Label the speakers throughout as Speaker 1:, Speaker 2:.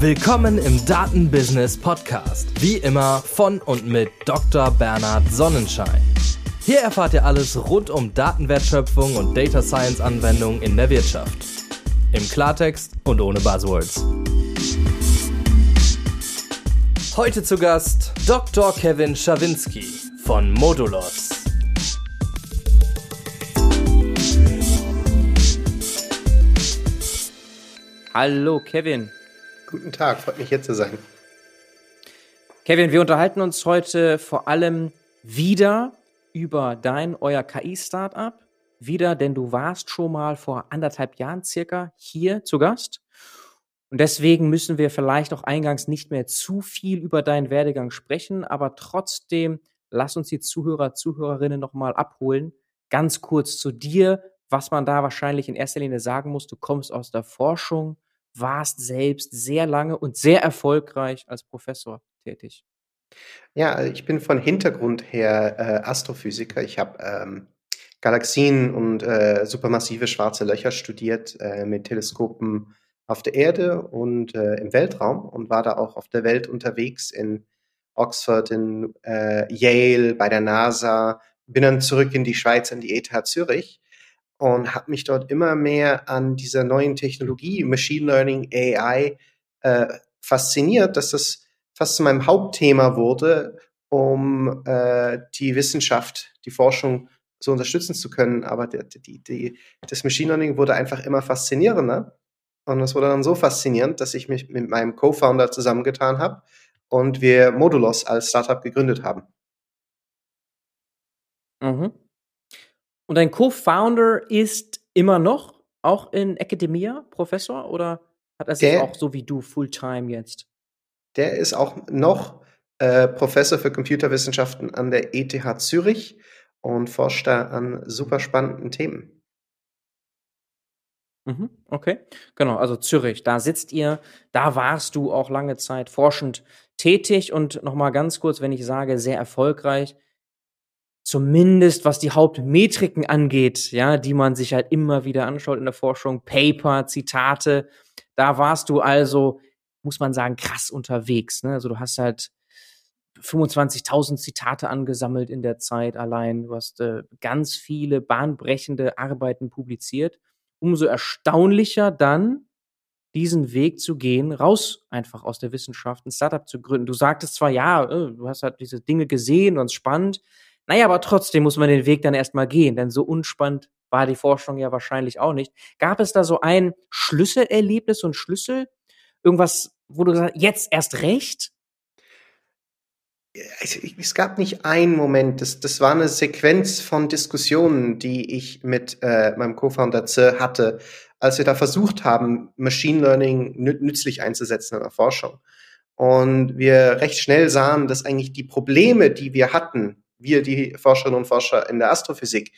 Speaker 1: Willkommen im Datenbusiness Podcast. Wie immer von und mit Dr. Bernhard Sonnenschein. Hier erfahrt ihr alles rund um Datenwertschöpfung und Data Science Anwendungen in der Wirtschaft. Im Klartext und ohne Buzzwords. Heute zu Gast Dr. Kevin Schawinski von Modulos.
Speaker 2: Hallo Kevin.
Speaker 3: Guten Tag, freut mich hier zu sein.
Speaker 2: Kevin, wir unterhalten uns heute vor allem wieder über dein, euer KI-Startup. Wieder, denn du warst schon mal vor anderthalb Jahren circa hier zu Gast. Und deswegen müssen wir vielleicht auch eingangs nicht mehr zu viel über deinen Werdegang sprechen, aber trotzdem lass uns die Zuhörer, Zuhörerinnen nochmal abholen. Ganz kurz zu dir, was man da wahrscheinlich in erster Linie sagen muss. Du kommst aus der Forschung, warst selbst sehr lange und sehr erfolgreich als Professor tätig.
Speaker 3: Ja, also ich bin von Hintergrund her äh, Astrophysiker. Ich habe ähm, Galaxien und äh, supermassive schwarze Löcher studiert äh, mit Teleskopen auf der Erde und äh, im Weltraum und war da auch auf der Welt unterwegs in Oxford, in äh, Yale, bei der NASA, bin dann zurück in die Schweiz, an die ETH Zürich und habe mich dort immer mehr an dieser neuen Technologie, Machine Learning, AI, äh, fasziniert, dass das fast zu meinem Hauptthema wurde, um äh, die Wissenschaft, die Forschung so unterstützen zu können. Aber die, die, die, das Machine Learning wurde einfach immer faszinierender. Und es wurde dann so faszinierend, dass ich mich mit meinem Co-Founder zusammengetan habe und wir Modulos als Startup gegründet haben.
Speaker 2: Mhm. Und dein Co-Founder ist immer noch auch in Academia Professor oder hat er sich auch so wie du Fulltime jetzt?
Speaker 3: Der ist auch noch äh, Professor für Computerwissenschaften an der ETH Zürich und forscht da an super spannenden Themen.
Speaker 2: Mhm, okay, genau, also Zürich, da sitzt ihr, da warst du auch lange Zeit forschend tätig und nochmal ganz kurz, wenn ich sage, sehr erfolgreich, zumindest was die Hauptmetriken angeht, ja, die man sich halt immer wieder anschaut in der Forschung, Paper, Zitate, da warst du also, muss man sagen, krass unterwegs. Ne? Also du hast halt 25.000 Zitate angesammelt in der Zeit allein. Du hast äh, ganz viele bahnbrechende Arbeiten publiziert. Umso erstaunlicher dann, diesen Weg zu gehen, raus einfach aus der Wissenschaft, ein Startup zu gründen. Du sagtest zwar, ja, äh, du hast halt diese Dinge gesehen und spannend, naja, aber trotzdem muss man den Weg dann erstmal gehen, denn so unspannend war die Forschung ja wahrscheinlich auch nicht. Gab es da so ein Schlüsselerlebnis, ein Schlüssel? Irgendwas, wo du gesagt hast, jetzt erst recht?
Speaker 3: Es gab nicht einen Moment, das, das war eine Sequenz von Diskussionen, die ich mit äh, meinem Co-Founder hatte, als wir da versucht haben, Machine Learning nützlich einzusetzen in der Forschung. Und wir recht schnell sahen, dass eigentlich die Probleme, die wir hatten, wir, die Forscherinnen und Forscher in der Astrophysik,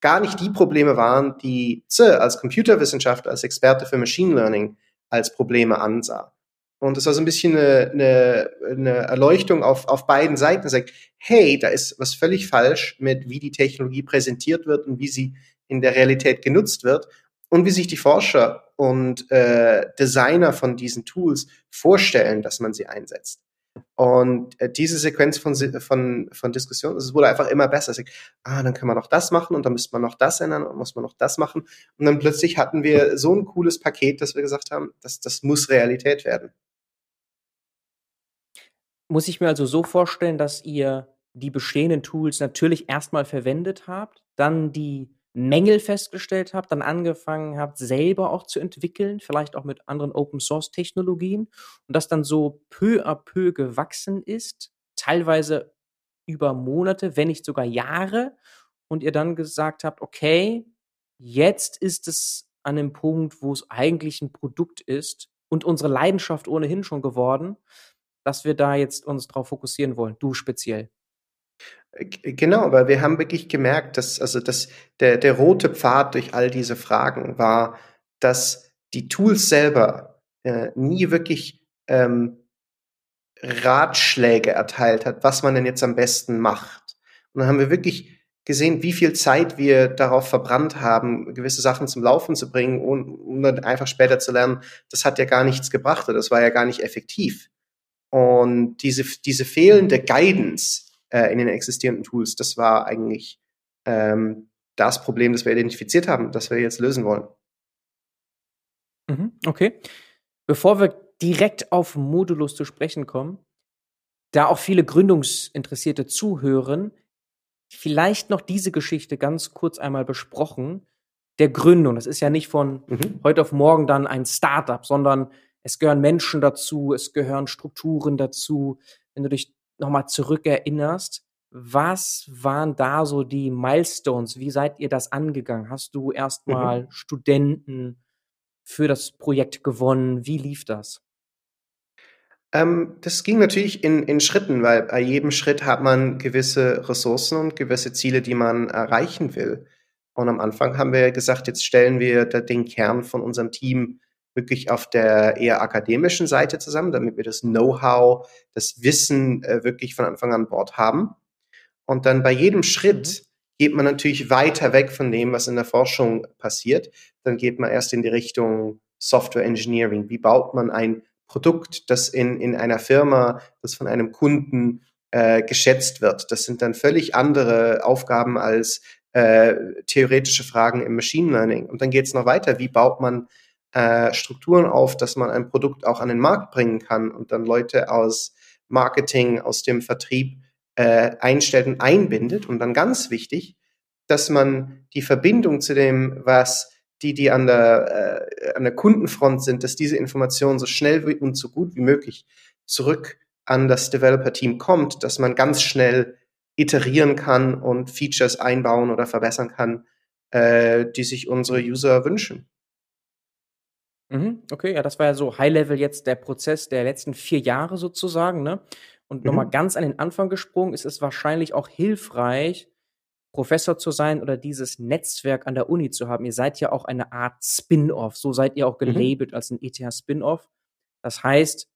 Speaker 3: gar nicht die Probleme waren, die Z als Computerwissenschaftler, als Experte für Machine Learning als Probleme ansah. Und das war so ein bisschen eine, eine, eine Erleuchtung auf, auf beiden Seiten. Sagt, hey, da ist was völlig falsch mit, wie die Technologie präsentiert wird und wie sie in der Realität genutzt wird und wie sich die Forscher und äh, Designer von diesen Tools vorstellen, dass man sie einsetzt. Und äh, diese Sequenz von, von, von Diskussionen, es wurde einfach immer besser. Sag, ah, dann kann man noch das machen und dann müsste man noch das ändern und muss man noch das machen. Und dann plötzlich hatten wir so ein cooles Paket, dass wir gesagt haben, das, das muss Realität werden.
Speaker 2: Muss ich mir also so vorstellen, dass ihr die bestehenden Tools natürlich erstmal verwendet habt, dann die Mängel festgestellt habt, dann angefangen habt, selber auch zu entwickeln, vielleicht auch mit anderen Open-Source-Technologien und das dann so peu à peu gewachsen ist, teilweise über Monate, wenn nicht sogar Jahre, und ihr dann gesagt habt, okay, jetzt ist es an dem Punkt, wo es eigentlich ein Produkt ist und unsere Leidenschaft ohnehin schon geworden, dass wir da jetzt uns drauf fokussieren wollen, du speziell.
Speaker 3: Genau, weil wir haben wirklich gemerkt, dass also dass der, der rote Pfad durch all diese Fragen war, dass die Tools selber äh, nie wirklich ähm, Ratschläge erteilt hat, was man denn jetzt am besten macht. Und dann haben wir wirklich gesehen, wie viel Zeit wir darauf verbrannt haben, gewisse Sachen zum Laufen zu bringen, um, um dann einfach später zu lernen, das hat ja gar nichts gebracht oder das war ja gar nicht effektiv. Und diese, diese fehlende Guidance äh, in den existierenden Tools, das war eigentlich ähm, das Problem, das wir identifiziert haben, das wir jetzt lösen wollen.
Speaker 2: Mhm, okay. Bevor wir direkt auf Modulus zu sprechen kommen, da auch viele Gründungsinteressierte zuhören, vielleicht noch diese Geschichte ganz kurz einmal besprochen. Der Gründung, das ist ja nicht von mhm. heute auf morgen dann ein Startup, sondern es gehören Menschen dazu, es gehören Strukturen dazu. Wenn du dich nochmal zurückerinnerst, was waren da so die Milestones? Wie seid ihr das angegangen? Hast du erstmal mhm. Studenten für das Projekt gewonnen? Wie lief das?
Speaker 3: Ähm, das ging natürlich in, in Schritten, weil bei jedem Schritt hat man gewisse Ressourcen und gewisse Ziele, die man erreichen will. Und am Anfang haben wir gesagt, jetzt stellen wir den Kern von unserem Team wirklich auf der eher akademischen Seite zusammen, damit wir das Know-how, das Wissen äh, wirklich von Anfang an Bord haben. Und dann bei jedem Schritt mhm. geht man natürlich weiter weg von dem, was in der Forschung passiert. Dann geht man erst in die Richtung Software Engineering. Wie baut man ein Produkt, das in, in einer Firma, das von einem Kunden äh, geschätzt wird. Das sind dann völlig andere Aufgaben als äh, theoretische Fragen im Machine Learning. Und dann geht es noch weiter. Wie baut man äh, Strukturen auf, dass man ein Produkt auch an den Markt bringen kann und dann Leute aus Marketing, aus dem Vertrieb äh, einstellt und einbindet. Und dann ganz wichtig, dass man die Verbindung zu dem, was die, die an der, äh, an der Kundenfront sind, dass diese Information so schnell und so gut wie möglich zurück an das Developer-Team kommt, dass man ganz schnell iterieren kann und Features einbauen oder verbessern kann, äh, die sich unsere User wünschen.
Speaker 2: Mhm, okay, ja, das war ja so High-Level jetzt der Prozess der letzten vier Jahre sozusagen, ne? Und mhm. nochmal ganz an den Anfang gesprungen, ist es wahrscheinlich auch hilfreich, Professor zu sein oder dieses Netzwerk an der Uni zu haben. Ihr seid ja auch eine Art Spin-off. So seid ihr auch mhm. gelabelt mhm. als ein ETH-Spin-off. Das heißt,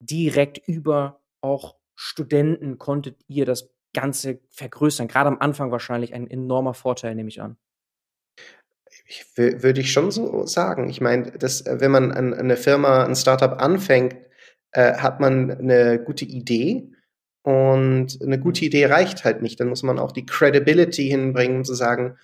Speaker 2: direkt über auch Studenten konntet ihr das Ganze vergrößern. Gerade am Anfang wahrscheinlich ein enormer Vorteil, nehme ich an.
Speaker 3: Ich, würde ich schon so sagen. Ich meine, dass, wenn man an, an eine Firma, ein Startup anfängt, äh, hat man eine gute Idee und eine gute Idee reicht halt nicht. Dann muss man auch die Credibility hinbringen, zu sagen,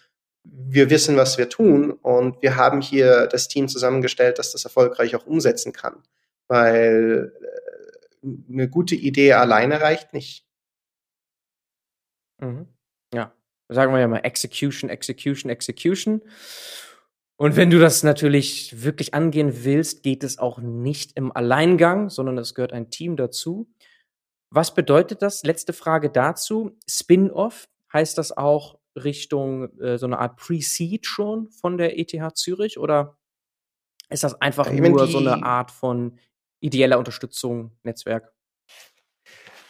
Speaker 3: wir wissen, was wir tun und wir haben hier das Team zusammengestellt, das das erfolgreich auch umsetzen kann. Weil äh, eine gute Idee alleine reicht nicht.
Speaker 2: Mhm. Sagen wir ja mal Execution, Execution, Execution. Und wenn du das natürlich wirklich angehen willst, geht es auch nicht im Alleingang, sondern es gehört ein Team dazu. Was bedeutet das? Letzte Frage dazu. Spin-off, heißt das auch Richtung äh, so eine Art Pre-Seed schon von der ETH Zürich oder ist das einfach ich nur so eine Art von ideeller Unterstützung, Netzwerk?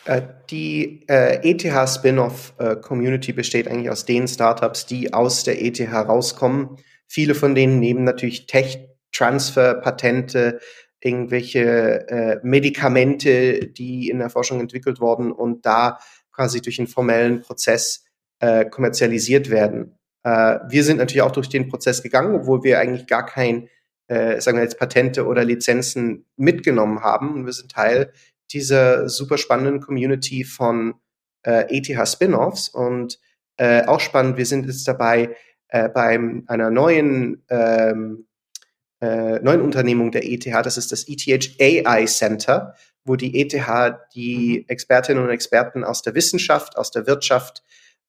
Speaker 3: Äh, die äh, ETH Spin-off äh, Community besteht eigentlich aus den Startups, die aus der ETH rauskommen. Viele von denen nehmen natürlich Tech Transfer, Patente, irgendwelche äh, Medikamente, die in der Forschung entwickelt wurden und da quasi durch einen formellen Prozess äh, kommerzialisiert werden. Äh, wir sind natürlich auch durch den Prozess gegangen, obwohl wir eigentlich gar kein, sagen wir jetzt Patente oder Lizenzen mitgenommen haben. Und wir sind Teil dieser super spannenden Community von äh, ETH Spin-offs und äh, auch spannend. Wir sind jetzt dabei, äh, bei einer neuen ähm, äh, neuen Unternehmung der ETH. Das ist das ETH AI Center, wo die ETH die mhm. Expertinnen und Experten aus der Wissenschaft, aus der Wirtschaft,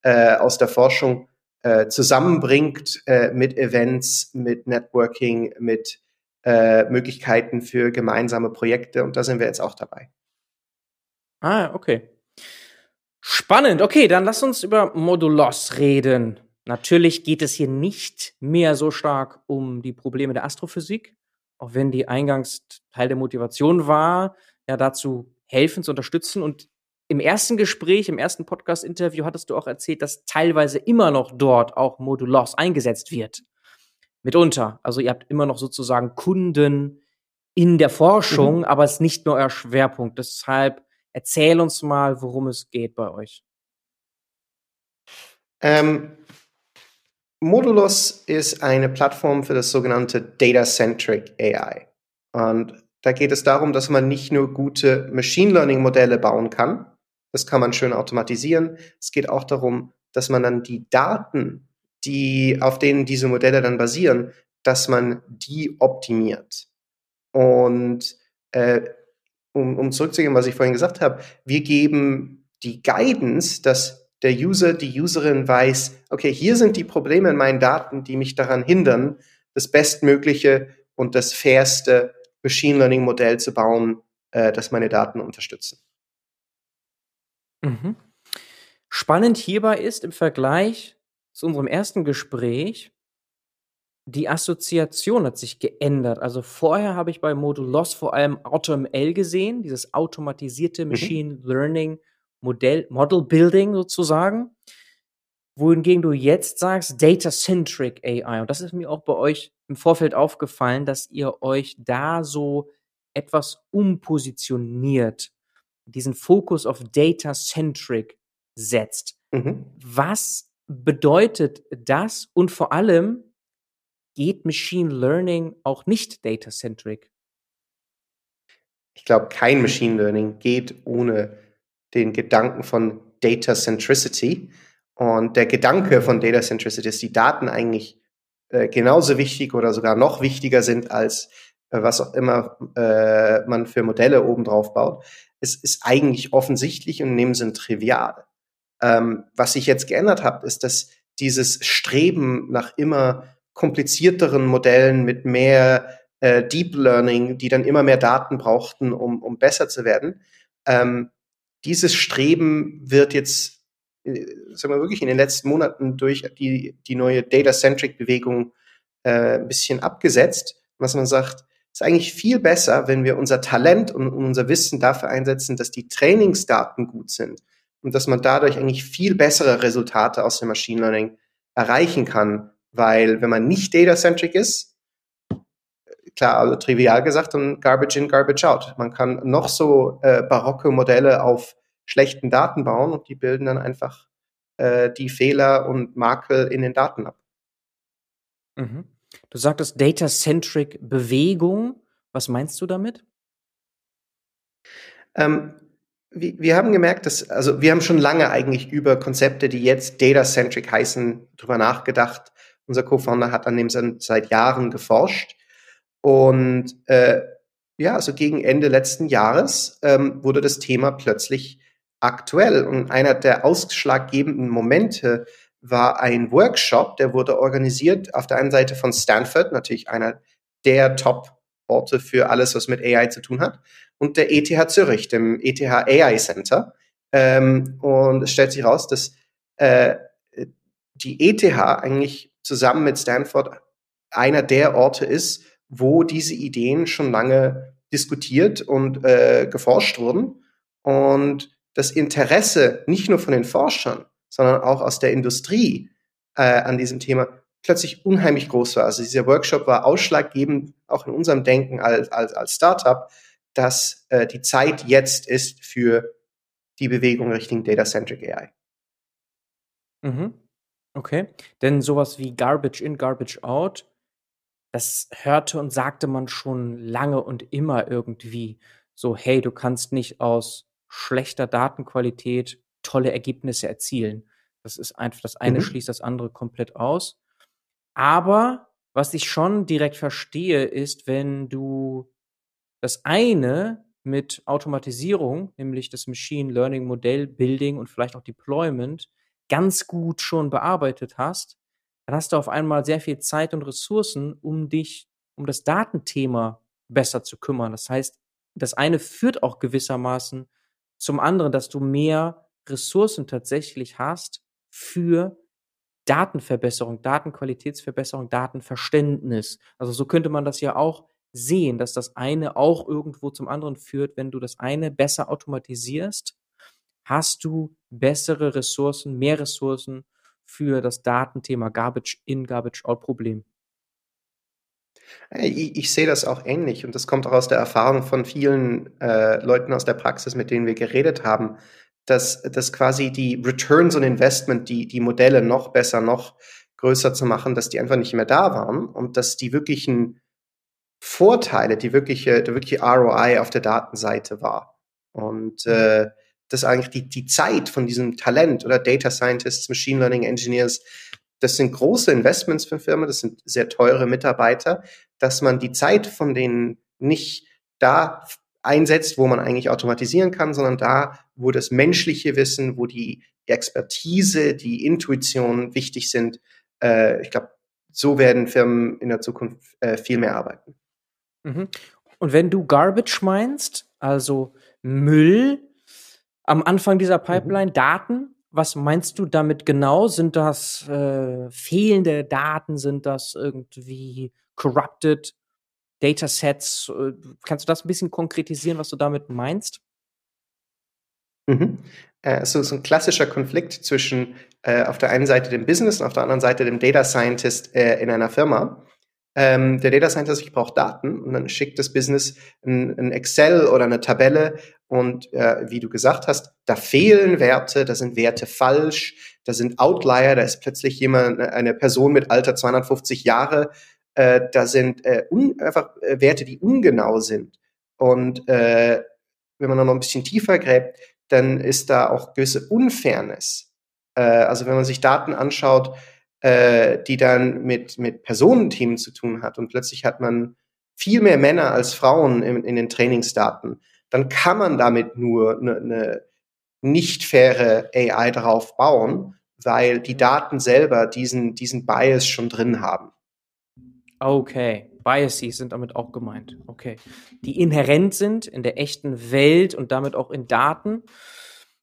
Speaker 3: äh, aus der Forschung äh, zusammenbringt äh, mit Events, mit Networking, mit Möglichkeiten für gemeinsame Projekte. Und da sind wir jetzt auch dabei.
Speaker 2: Ah, okay. Spannend. Okay, dann lass uns über Modulos reden. Natürlich geht es hier nicht mehr so stark um die Probleme der Astrophysik, auch wenn die eingangs Teil der Motivation war, ja dazu helfen, zu unterstützen. Und im ersten Gespräch, im ersten Podcast-Interview hattest du auch erzählt, dass teilweise immer noch dort auch Modulos eingesetzt wird. Mitunter. Also ihr habt immer noch sozusagen Kunden in der Forschung, mhm. aber es ist nicht nur euer Schwerpunkt. Deshalb erzähl uns mal, worum es geht bei euch.
Speaker 3: Ähm, Modulus ist eine Plattform für das sogenannte Data-Centric AI. Und da geht es darum, dass man nicht nur gute Machine Learning Modelle bauen kann. Das kann man schön automatisieren. Es geht auch darum, dass man dann die Daten, die, auf denen diese Modelle dann basieren, dass man die optimiert. Und äh, um, um zurückzugehen, was ich vorhin gesagt habe, wir geben die Guidance, dass der User, die Userin weiß, okay, hier sind die Probleme in meinen Daten, die mich daran hindern, das bestmögliche und das fairste Machine Learning Modell zu bauen, äh, das meine Daten unterstützen.
Speaker 2: Mhm. Spannend hierbei ist im Vergleich zu unserem ersten Gespräch, die Assoziation hat sich geändert. Also vorher habe ich bei Modulos vor allem AutoML gesehen, dieses automatisierte mhm. Machine mhm. Learning Modell, Model Building sozusagen. Wohingegen du jetzt sagst Data-Centric AI. Und das ist mir auch bei euch im Vorfeld aufgefallen, dass ihr euch da so etwas umpositioniert, diesen Fokus auf Data-Centric setzt. Mhm. Was bedeutet das? Und vor allem, geht Machine Learning auch nicht Data-Centric?
Speaker 3: Ich glaube, kein Machine Learning geht ohne den Gedanken von Data Centricity. Und der Gedanke von Data Centricity ist, die Daten eigentlich äh, genauso wichtig oder sogar noch wichtiger sind als äh, was auch immer äh, man für Modelle obendrauf baut. Es ist eigentlich offensichtlich und in dem Sinn trivial. Ähm, was sich jetzt geändert hat, ist, dass dieses Streben nach immer komplizierteren Modellen mit mehr äh, Deep Learning, die dann immer mehr Daten brauchten, um, um besser zu werden, ähm, dieses Streben wird jetzt, äh, sagen wir wirklich in den letzten Monaten durch die, die neue Data-Centric-Bewegung äh, ein bisschen abgesetzt, was man sagt, ist eigentlich viel besser, wenn wir unser Talent und unser Wissen dafür einsetzen, dass die Trainingsdaten gut sind und dass man dadurch eigentlich viel bessere Resultate aus dem Machine Learning erreichen kann, weil wenn man nicht data-centric ist, klar, also trivial gesagt, und Garbage in, Garbage out. Man kann noch so äh, barocke Modelle auf schlechten Daten bauen und die bilden dann einfach äh, die Fehler und Makel in den Daten ab.
Speaker 2: Mhm. Du sagtest Data-Centric Bewegung. Was meinst du damit?
Speaker 3: Ähm, wir, wir haben gemerkt, dass, also wir haben schon lange eigentlich über Konzepte, die jetzt Data-Centric heißen, drüber nachgedacht. Unser Co-Founder hat an dem seit Jahren geforscht. Und äh, ja, also gegen Ende letzten Jahres ähm, wurde das Thema plötzlich aktuell. Und einer der ausschlaggebenden Momente war ein Workshop, der wurde organisiert auf der einen Seite von Stanford, natürlich einer der Top-Orte für alles, was mit AI zu tun hat, und der ETH Zürich, dem ETH AI Center. Ähm, und es stellt sich raus, dass äh, die ETH eigentlich zusammen mit Stanford einer der Orte ist, wo diese Ideen schon lange diskutiert und äh, geforscht wurden. Und das Interesse nicht nur von den Forschern, sondern auch aus der Industrie äh, an diesem Thema plötzlich unheimlich groß war. Also dieser Workshop war ausschlaggebend auch in unserem Denken als, als, als Startup, dass äh, die Zeit jetzt ist für die Bewegung Richtung Data-Centric AI.
Speaker 2: Mhm. Okay. Denn sowas wie Garbage in, Garbage out das hörte und sagte man schon lange und immer irgendwie so, hey, du kannst nicht aus schlechter Datenqualität tolle Ergebnisse erzielen. Das ist einfach, das eine mhm. schließt das andere komplett aus. Aber was ich schon direkt verstehe, ist, wenn du das eine mit Automatisierung, nämlich das Machine Learning Modell Building und vielleicht auch Deployment, ganz gut schon bearbeitet hast, dann hast du auf einmal sehr viel Zeit und Ressourcen, um dich um das Datenthema besser zu kümmern. Das heißt, das eine führt auch gewissermaßen zum anderen, dass du mehr Ressourcen tatsächlich hast für Datenverbesserung, Datenqualitätsverbesserung, Datenverständnis. Also so könnte man das ja auch sehen, dass das eine auch irgendwo zum anderen führt. Wenn du das eine besser automatisierst, hast du bessere Ressourcen, mehr Ressourcen für das Datenthema Garbage in, Garbage out Problem?
Speaker 3: Ich, ich, sehe das auch ähnlich und das kommt auch aus der Erfahrung von vielen äh, Leuten aus der Praxis, mit denen wir geredet haben. dass, dass quasi die Returns on Investment, die, die Modelle noch besser, noch größer zu machen, dass die einfach nicht mehr da waren und dass die wirklichen Vorteile, die wirkliche, der wirkliche ROI auf der Datenseite war. Und äh, dass eigentlich die, die Zeit von diesem Talent oder Data Scientists, Machine Learning Engineers, das sind große Investments für Firmen, das sind sehr teure Mitarbeiter, dass man die Zeit von denen nicht da einsetzt, wo man eigentlich automatisieren kann, sondern da, wo das menschliche Wissen, wo die Expertise, die Intuition wichtig sind. Äh, ich glaube, so werden Firmen in der Zukunft äh, viel mehr arbeiten.
Speaker 2: Mhm. Und wenn du Garbage meinst, also Müll am Anfang dieser mhm. Pipeline, mhm. Daten, was meinst du damit genau? Sind das äh, fehlende Daten? Sind das irgendwie corrupted Datasets? Äh, kannst du das ein bisschen konkretisieren, was du damit meinst?
Speaker 3: Mhm. Äh, so, so ein klassischer Konflikt zwischen äh, auf der einen Seite dem Business und auf der anderen Seite dem Data Scientist äh, in einer Firma. Ähm, der Data Scientist, ich brauche Daten und dann schickt das Business ein, ein Excel oder eine Tabelle und äh, wie du gesagt hast, da fehlen Werte, da sind Werte falsch, da sind Outlier, da ist plötzlich jemand, eine Person mit Alter 250 Jahre, äh, da sind äh, un, einfach äh, Werte, die ungenau sind. Und äh, wenn man noch ein bisschen tiefer gräbt, dann ist da auch gewisse Unfairness. Äh, also wenn man sich Daten anschaut, äh, die dann mit, mit Personenthemen zu tun hat und plötzlich hat man viel mehr Männer als Frauen in, in den Trainingsdaten, dann kann man damit nur eine, eine nicht faire AI drauf bauen, weil die Daten selber diesen, diesen Bias schon drin haben.
Speaker 2: Okay, Biases sind damit auch gemeint. Okay. Die inhärent sind in der echten Welt und damit auch in Daten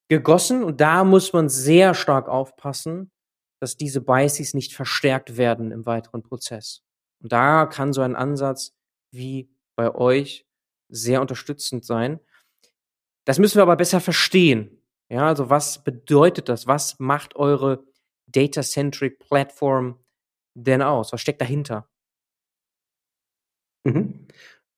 Speaker 2: gegossen. Und da muss man sehr stark aufpassen, dass diese Biases nicht verstärkt werden im weiteren Prozess. Und da kann so ein Ansatz wie bei euch sehr unterstützend sein. Das müssen wir aber besser verstehen. Ja, also was bedeutet das? Was macht eure Data-Centric Platform denn aus? Was steckt dahinter?
Speaker 3: Mhm.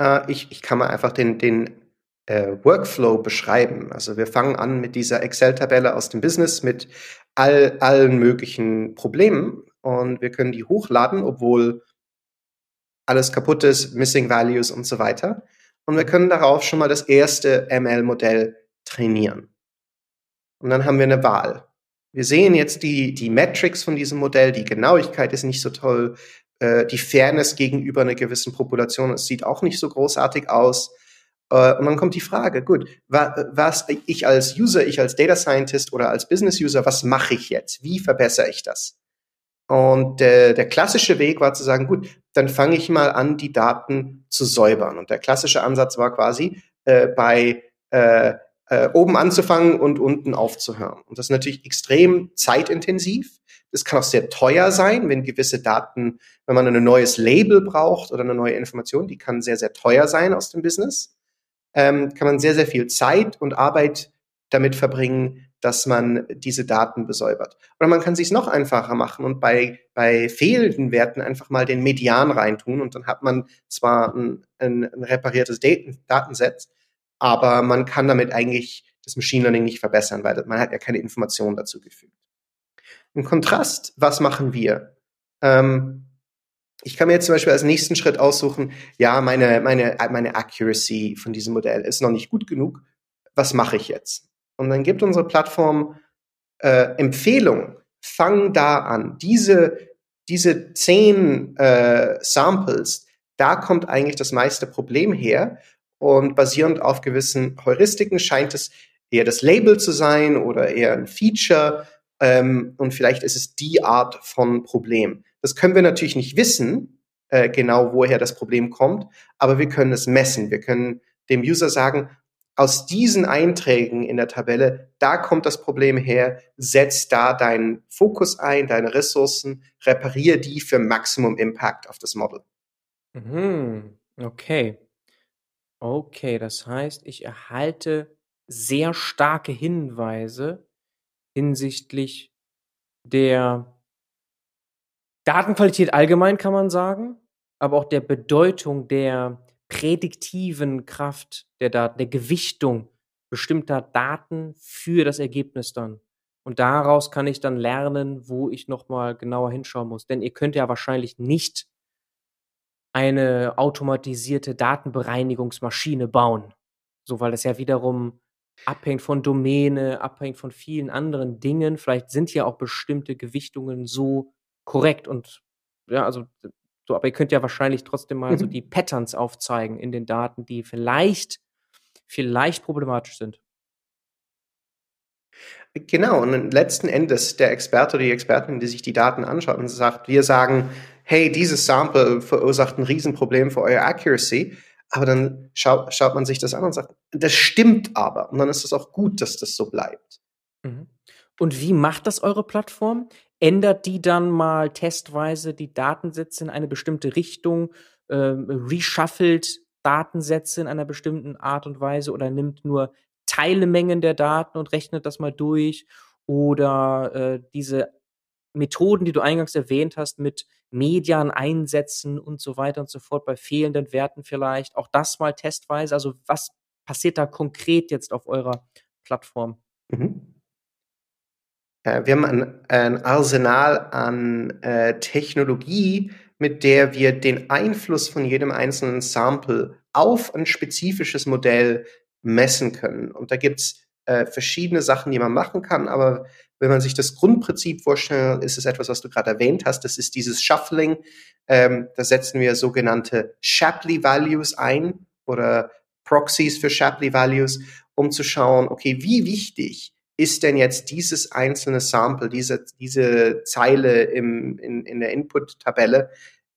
Speaker 3: Äh, ich, ich kann mal einfach den, den äh, Workflow beschreiben. Also wir fangen an mit dieser Excel-Tabelle aus dem Business mit all, allen möglichen Problemen und wir können die hochladen, obwohl alles kaputt ist, Missing Values und so weiter. Und wir können darauf schon mal das erste ML-Modell trainieren. Und dann haben wir eine Wahl. Wir sehen jetzt die, die Metrics von diesem Modell, die Genauigkeit ist nicht so toll, äh, die Fairness gegenüber einer gewissen Population, es sieht auch nicht so großartig aus. Äh, und dann kommt die Frage, gut, was ich als User, ich als Data Scientist oder als Business User, was mache ich jetzt? Wie verbessere ich das? Und äh, der klassische Weg war zu sagen, gut, dann fange ich mal an, die Daten zu säubern. Und der klassische Ansatz war quasi äh, bei äh, äh, oben anzufangen und unten aufzuhören. Und das ist natürlich extrem zeitintensiv. Das kann auch sehr teuer sein, wenn gewisse Daten, wenn man ein neues Label braucht oder eine neue Information, die kann sehr, sehr teuer sein aus dem Business ähm, kann man sehr, sehr viel Zeit und Arbeit damit verbringen, dass man diese Daten besäubert. Oder man kann es sich noch einfacher machen und bei, bei fehlenden Werten einfach mal den Median reintun und dann hat man zwar ein, ein, ein repariertes Daten, Datenset, aber man kann damit eigentlich das Machine Learning nicht verbessern, weil man hat ja keine Informationen dazu gefügt. Im Kontrast, was machen wir? Ähm, ich kann mir jetzt zum Beispiel als nächsten Schritt aussuchen, ja, meine, meine, meine Accuracy von diesem Modell ist noch nicht gut genug. Was mache ich jetzt? Und dann gibt unsere Plattform äh, Empfehlungen. Fang da an. Diese, diese zehn äh, Samples, da kommt eigentlich das meiste Problem her. Und basierend auf gewissen Heuristiken scheint es eher das Label zu sein oder eher ein Feature. Ähm, und vielleicht ist es die Art von Problem. Das können wir natürlich nicht wissen, äh, genau woher das Problem kommt, aber wir können es messen. Wir können dem User sagen, aus diesen Einträgen in der Tabelle, da kommt das Problem her, setz da deinen Fokus ein, deine Ressourcen, repariere die für Maximum Impact auf das Model.
Speaker 2: Mhm. Okay. Okay, das heißt, ich erhalte sehr starke Hinweise hinsichtlich der Datenqualität allgemein kann man sagen, aber auch der Bedeutung der prädiktiven Kraft der Daten, der Gewichtung bestimmter Daten für das Ergebnis dann. Und daraus kann ich dann lernen, wo ich nochmal genauer hinschauen muss. Denn ihr könnt ja wahrscheinlich nicht eine automatisierte Datenbereinigungsmaschine bauen. So, weil das ja wiederum abhängt von Domäne, abhängt von vielen anderen Dingen. Vielleicht sind ja auch bestimmte Gewichtungen so korrekt und ja, also so, aber ihr könnt ja wahrscheinlich trotzdem mal mhm. so die Patterns aufzeigen in den Daten, die vielleicht, vielleicht problematisch sind.
Speaker 3: Genau, und letzten Endes der Experte oder die Expertin, die sich die Daten anschaut und sagt, wir sagen, hey, dieses Sample verursacht ein Riesenproblem für eure Accuracy, aber dann schaut, schaut man sich das an und sagt, das stimmt aber. Und dann ist es auch gut, dass das so bleibt.
Speaker 2: Mhm. Und wie macht das eure Plattform? Ändert die dann mal testweise die Datensätze in eine bestimmte Richtung, äh, reshuffelt Datensätze in einer bestimmten Art und Weise oder nimmt nur Teilemengen der Daten und rechnet das mal durch oder äh, diese Methoden, die du eingangs erwähnt hast, mit Median einsetzen und so weiter und so fort, bei fehlenden Werten vielleicht, auch das mal testweise. Also was passiert da konkret jetzt auf eurer Plattform? Mhm.
Speaker 3: Äh, wir haben ein, ein Arsenal an äh, Technologie, mit der wir den Einfluss von jedem einzelnen Sample auf ein spezifisches Modell messen können. Und da gibt's äh, verschiedene Sachen, die man machen kann, aber wenn man sich das Grundprinzip vorstellt, ist es etwas, was du gerade erwähnt hast. Das ist dieses Shuffling. Ähm, da setzen wir sogenannte Shapley Values ein oder Proxies für Shapley Values, um zu schauen, okay, wie wichtig ist denn jetzt dieses einzelne Sample, diese, diese Zeile im, in, in der Input-Tabelle,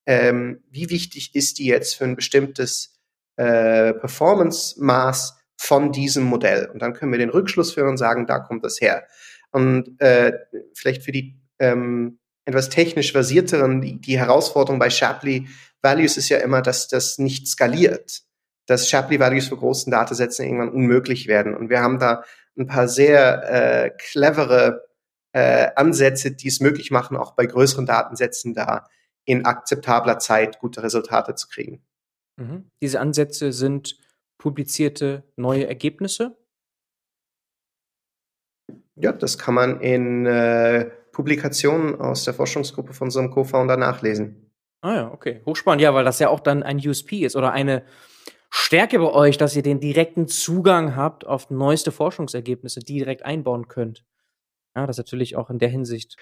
Speaker 3: ähm, wie wichtig ist die jetzt für ein bestimmtes äh, Performance-Maß von diesem Modell. Und dann können wir den Rückschluss führen und sagen, da kommt das her. Und äh, vielleicht für die ähm, etwas technisch versierteren, die, die Herausforderung bei Shapley Values ist ja immer, dass das nicht skaliert. Dass Shapley Values für großen Datensätze irgendwann unmöglich werden. Und wir haben da ein paar sehr äh, clevere äh, Ansätze, die es möglich machen, auch bei größeren Datensätzen da in akzeptabler Zeit gute Resultate zu kriegen.
Speaker 2: Mhm. Diese Ansätze sind publizierte neue Ergebnisse?
Speaker 3: Ja, das kann man in äh, Publikationen aus der Forschungsgruppe von unserem Co-Founder nachlesen.
Speaker 2: Ah ja, okay. Hochspannend. Ja, weil das ja auch dann ein USP ist oder eine Stärke bei euch, dass ihr den direkten Zugang habt auf neueste Forschungsergebnisse, die direkt einbauen könnt. Ja, das natürlich auch in der Hinsicht.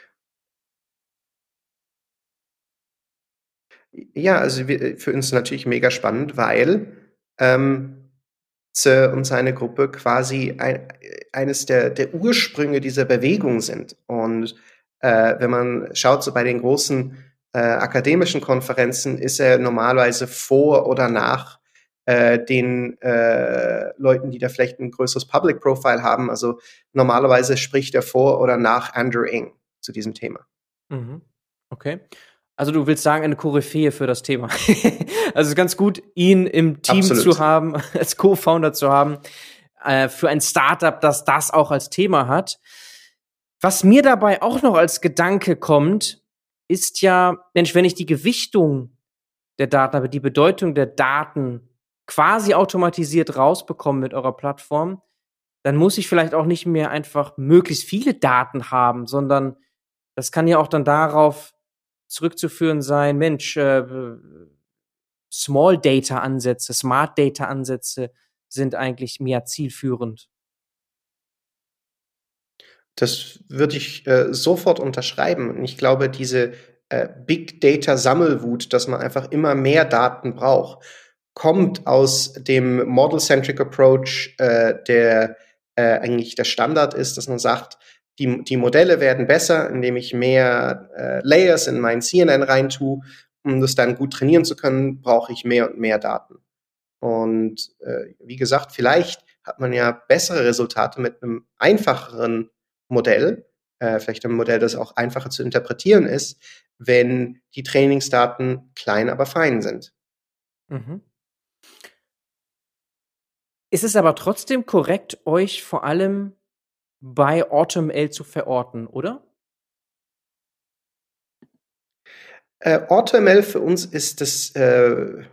Speaker 3: Ja, also wir, für uns natürlich mega spannend, weil ähm, und seine Gruppe quasi ein, eines der, der Ursprünge dieser Bewegung sind. Und äh, wenn man schaut, so bei den großen äh, akademischen Konferenzen ist er normalerweise vor oder nach äh, den äh, Leuten, die da vielleicht ein größeres Public Profile haben. Also normalerweise spricht er vor oder nach Andrew Ng zu diesem Thema.
Speaker 2: Mhm. Okay. Also du willst sagen, eine Koryphäe für das Thema. also es ist ganz gut, ihn im Team Absolut. zu haben, als Co-Founder zu haben, äh, für ein Startup, das das auch als Thema hat. Was mir dabei auch noch als Gedanke kommt, ist ja, Mensch, wenn ich die Gewichtung der Daten habe, die Bedeutung der Daten quasi automatisiert rausbekomme mit eurer Plattform, dann muss ich vielleicht auch nicht mehr einfach möglichst viele Daten haben, sondern das kann ja auch dann darauf zurückzuführen sein, Mensch, äh, Small Data Ansätze, Smart Data Ansätze sind eigentlich mehr zielführend.
Speaker 3: Das würde ich äh, sofort unterschreiben. ich glaube, diese äh, Big Data Sammelwut, dass man einfach immer mehr Daten braucht, kommt aus dem Model-Centric Approach, äh, der äh, eigentlich der Standard ist, dass man sagt, die, die Modelle werden besser, indem ich mehr äh, Layers in mein CNN rein tue. Um das dann gut trainieren zu können, brauche ich mehr und mehr Daten. Und äh, wie gesagt, vielleicht hat man ja bessere Resultate mit einem einfacheren Modell, äh, vielleicht einem Modell, das auch einfacher zu interpretieren ist, wenn die Trainingsdaten klein, aber fein sind. Mhm.
Speaker 2: Ist es aber trotzdem korrekt, euch vor allem bei AutoML zu verorten, oder?
Speaker 3: Äh, AutoML für uns ist das, äh,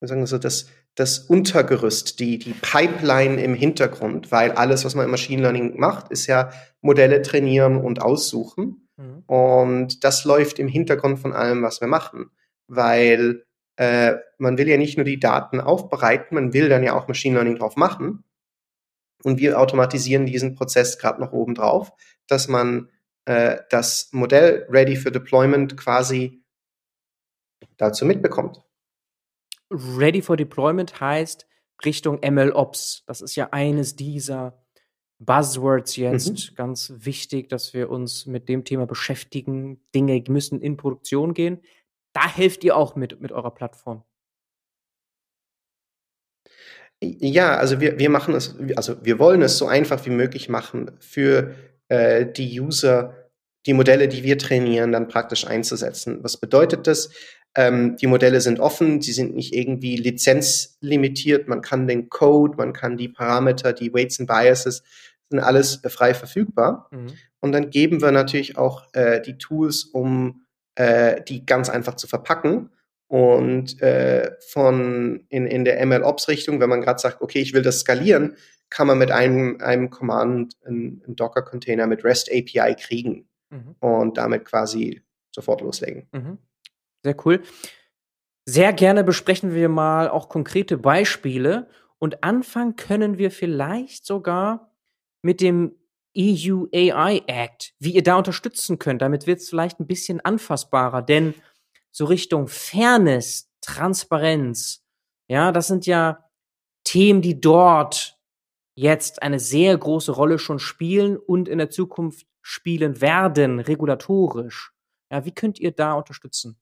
Speaker 3: sagen wir so, das, das Untergerüst, die, die Pipeline im Hintergrund, weil alles, was man im Machine Learning macht, ist ja Modelle trainieren und aussuchen. Mhm. Und das läuft im Hintergrund von allem, was wir machen, weil äh, man will ja nicht nur die Daten aufbereiten, man will dann ja auch Machine Learning drauf machen. Und wir automatisieren diesen Prozess gerade noch oben drauf, dass man äh, das Modell ready for deployment quasi dazu mitbekommt.
Speaker 2: Ready for Deployment heißt Richtung MLOps. Das ist ja eines dieser Buzzwords jetzt. Mhm. Ganz wichtig, dass wir uns mit dem Thema beschäftigen. Dinge müssen in Produktion gehen. Da helft ihr auch mit, mit eurer Plattform.
Speaker 3: Ja, also wir, wir machen es, also wir wollen es so einfach wie möglich machen für äh, die User, die Modelle, die wir trainieren, dann praktisch einzusetzen. Was bedeutet das? Ähm, die Modelle sind offen, sie sind nicht irgendwie lizenzlimitiert. Man kann den Code, man kann die Parameter, die Weights and Biases, sind alles äh, frei verfügbar. Mhm. Und dann geben wir natürlich auch äh, die Tools, um äh, die ganz einfach zu verpacken. Und äh, von in, in der ML-Ops-Richtung, wenn man gerade sagt, okay, ich will das skalieren, kann man mit einem, einem Command einen, einen Docker-Container mit REST API kriegen mhm. und damit quasi sofort loslegen.
Speaker 2: Mhm. Sehr cool. Sehr gerne besprechen wir mal auch konkrete Beispiele und anfangen können wir vielleicht sogar mit dem EU AI Act, wie ihr da unterstützen könnt. Damit wird es vielleicht ein bisschen anfassbarer, denn so Richtung Fairness, Transparenz, ja, das sind ja Themen, die dort jetzt eine sehr große Rolle schon spielen und in der Zukunft spielen werden, regulatorisch. Ja, wie könnt ihr da unterstützen?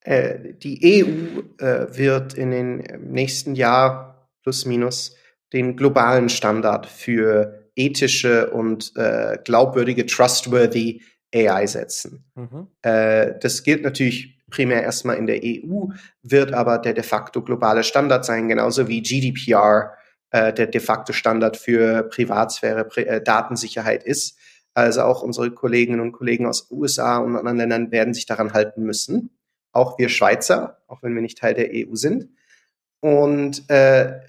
Speaker 3: Äh, die EU äh, wird in den nächsten Jahr plus minus den globalen Standard für ethische und äh, glaubwürdige, trustworthy AI setzen. Mhm. Äh, das gilt natürlich primär erstmal in der EU, wird aber der de facto globale Standard sein, genauso wie GDPR äh, der de facto Standard für Privatsphäre, Pri äh, Datensicherheit ist. Also auch unsere Kolleginnen und Kollegen aus USA und anderen Ländern werden sich daran halten müssen auch wir Schweizer, auch wenn wir nicht Teil der EU sind. Und äh,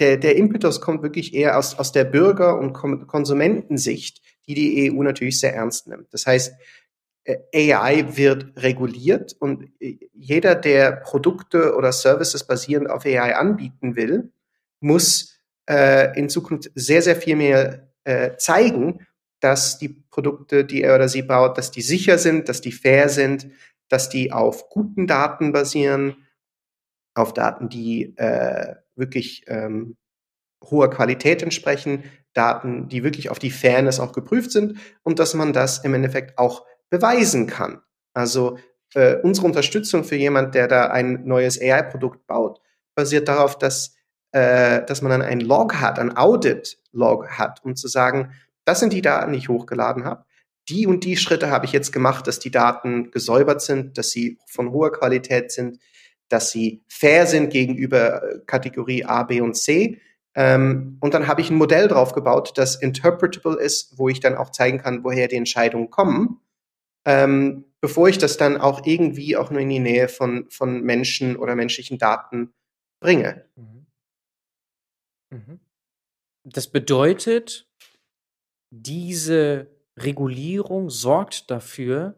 Speaker 3: der, der Impetus kommt wirklich eher aus, aus der Bürger- und Konsumentensicht, die die EU natürlich sehr ernst nimmt. Das heißt, äh, AI wird reguliert und äh, jeder, der Produkte oder Services basierend auf AI anbieten will, muss äh, in Zukunft sehr, sehr viel mehr äh, zeigen, dass die Produkte, die er oder sie baut, dass die sicher sind, dass die fair sind, dass die auf guten Daten basieren, auf Daten, die äh, wirklich ähm, hoher Qualität entsprechen, Daten, die wirklich auf die Fairness auch geprüft sind und dass man das im Endeffekt auch beweisen kann. Also äh, unsere Unterstützung für jemand, der da ein neues AI-Produkt baut, basiert darauf, dass, äh, dass man dann ein Log hat, ein Audit-Log hat, um zu sagen, das sind die Daten, die ich hochgeladen habe die und die Schritte habe ich jetzt gemacht, dass die Daten gesäubert sind, dass sie von hoher Qualität sind, dass sie fair sind gegenüber äh, Kategorie A, B und C. Ähm, und dann habe ich ein Modell drauf gebaut, das interpretable ist, wo ich dann auch zeigen kann, woher die Entscheidungen kommen, ähm, bevor ich das dann auch irgendwie auch nur in die Nähe von, von Menschen oder menschlichen Daten bringe. Mhm.
Speaker 2: Mhm. Das bedeutet, diese Regulierung sorgt dafür,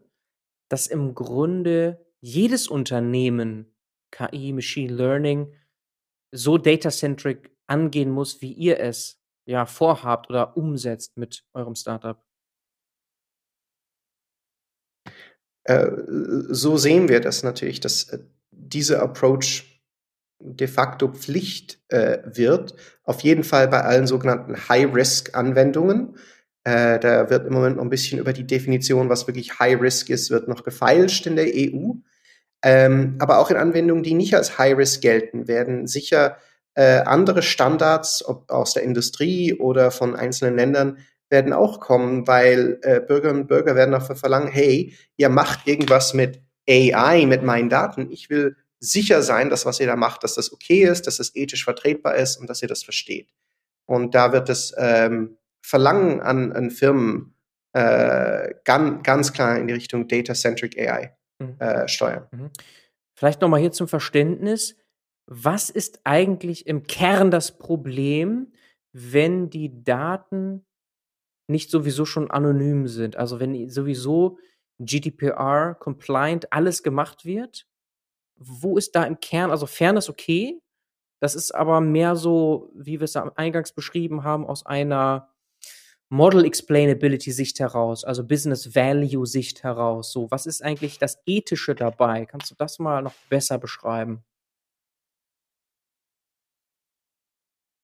Speaker 2: dass im Grunde jedes Unternehmen KI, Machine Learning so data-centric angehen muss, wie ihr es ja vorhabt oder umsetzt mit eurem Startup?
Speaker 3: Äh, so sehen wir das natürlich, dass äh, dieser Approach de facto Pflicht äh, wird, auf jeden Fall bei allen sogenannten High-Risk-Anwendungen. Äh, da wird im Moment noch ein bisschen über die Definition, was wirklich High Risk ist, wird noch gefeilscht in der EU. Ähm, aber auch in Anwendungen, die nicht als High Risk gelten, werden sicher äh, andere Standards, ob aus der Industrie oder von einzelnen Ländern, werden auch kommen, weil äh, Bürgerinnen und Bürger werden dafür verlangen, hey, ihr macht irgendwas mit AI, mit meinen Daten. Ich will sicher sein, dass was ihr da macht, dass das okay ist, dass das ethisch vertretbar ist und dass ihr das versteht. Und da wird es ähm, Verlangen an, an Firmen äh, ganz, ganz klar in die Richtung Data-Centric AI mhm. äh, steuern. Mhm.
Speaker 2: Vielleicht nochmal hier zum Verständnis. Was ist eigentlich im Kern das Problem, wenn die Daten nicht sowieso schon anonym sind? Also wenn sowieso GDPR compliant alles gemacht wird? Wo ist da im Kern, also Fairness okay? Das ist aber mehr so, wie wir es eingangs beschrieben haben, aus einer Model Explainability Sicht heraus, also Business Value Sicht heraus. So, was ist eigentlich das Ethische dabei? Kannst du das mal noch besser beschreiben?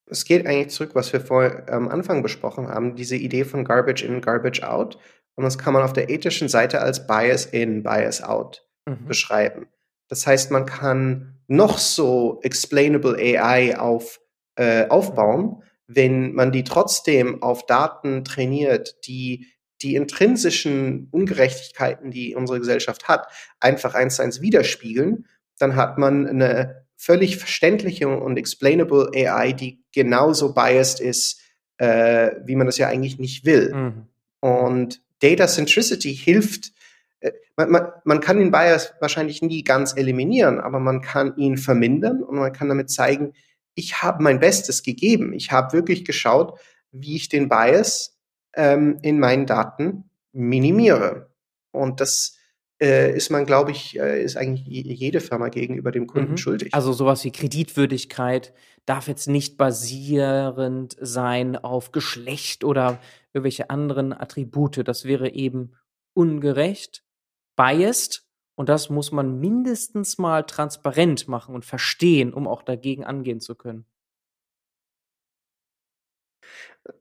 Speaker 3: Es geht eigentlich zurück, was wir vor am Anfang besprochen haben, diese Idee von Garbage in, Garbage out. Und das kann man auf der ethischen Seite als Bias in, Bias out mhm. beschreiben. Das heißt, man kann noch so explainable AI auf, äh, aufbauen, wenn man die trotzdem auf Daten trainiert, die die intrinsischen Ungerechtigkeiten, die unsere Gesellschaft hat, einfach eins zu eins widerspiegeln, dann hat man eine völlig verständliche und explainable AI, die genauso biased ist, äh, wie man das ja eigentlich nicht will. Mhm. Und Data Centricity hilft, äh, man, man, man kann den Bias wahrscheinlich nie ganz eliminieren, aber man kann ihn vermindern und man kann damit zeigen, ich habe mein Bestes gegeben. Ich habe wirklich geschaut, wie ich den Bias ähm, in meinen Daten minimiere. Und das äh, ist man, glaube ich, äh, ist eigentlich jede Firma gegenüber dem Kunden mhm. schuldig.
Speaker 2: Also sowas wie Kreditwürdigkeit darf jetzt nicht basierend sein auf Geschlecht oder irgendwelche anderen Attribute. Das wäre eben ungerecht, biased und das muss man mindestens mal transparent machen und verstehen, um auch dagegen angehen zu können.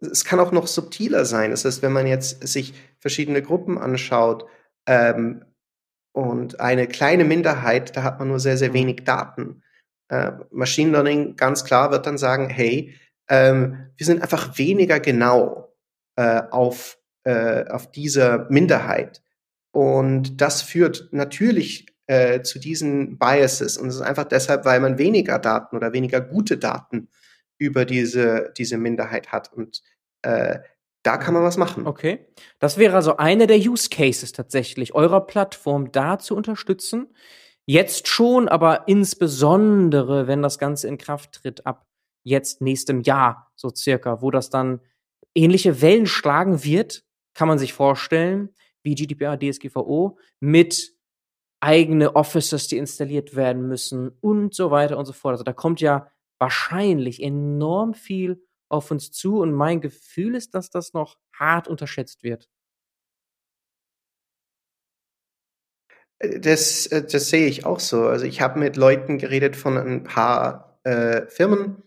Speaker 3: Es kann auch noch subtiler sein. Das heißt, wenn man jetzt sich verschiedene Gruppen anschaut, ähm, und eine kleine Minderheit, da hat man nur sehr, sehr mhm. wenig Daten. Äh, Machine Learning ganz klar wird dann sagen, hey, ähm, wir sind einfach weniger genau äh, auf, äh, auf diese Minderheit. Und das führt natürlich äh, zu diesen Biases. Und es ist einfach deshalb, weil man weniger Daten oder weniger gute Daten über diese, diese Minderheit hat. Und äh, da kann man was machen.
Speaker 2: Okay. Das wäre also einer der Use Cases tatsächlich, eurer Plattform da zu unterstützen. Jetzt schon, aber insbesondere, wenn das Ganze in Kraft tritt, ab jetzt nächstem Jahr, so circa, wo das dann ähnliche Wellen schlagen wird, kann man sich vorstellen, wie GDPR, DSGVO, mit eigene Offices, die installiert werden müssen und so weiter und so fort. Also da kommt ja wahrscheinlich enorm viel auf uns zu und mein Gefühl ist, dass das noch hart unterschätzt wird.
Speaker 3: Äh, das, äh, das sehe ich auch so. Also ich habe mit Leuten geredet von ein paar äh, Firmen,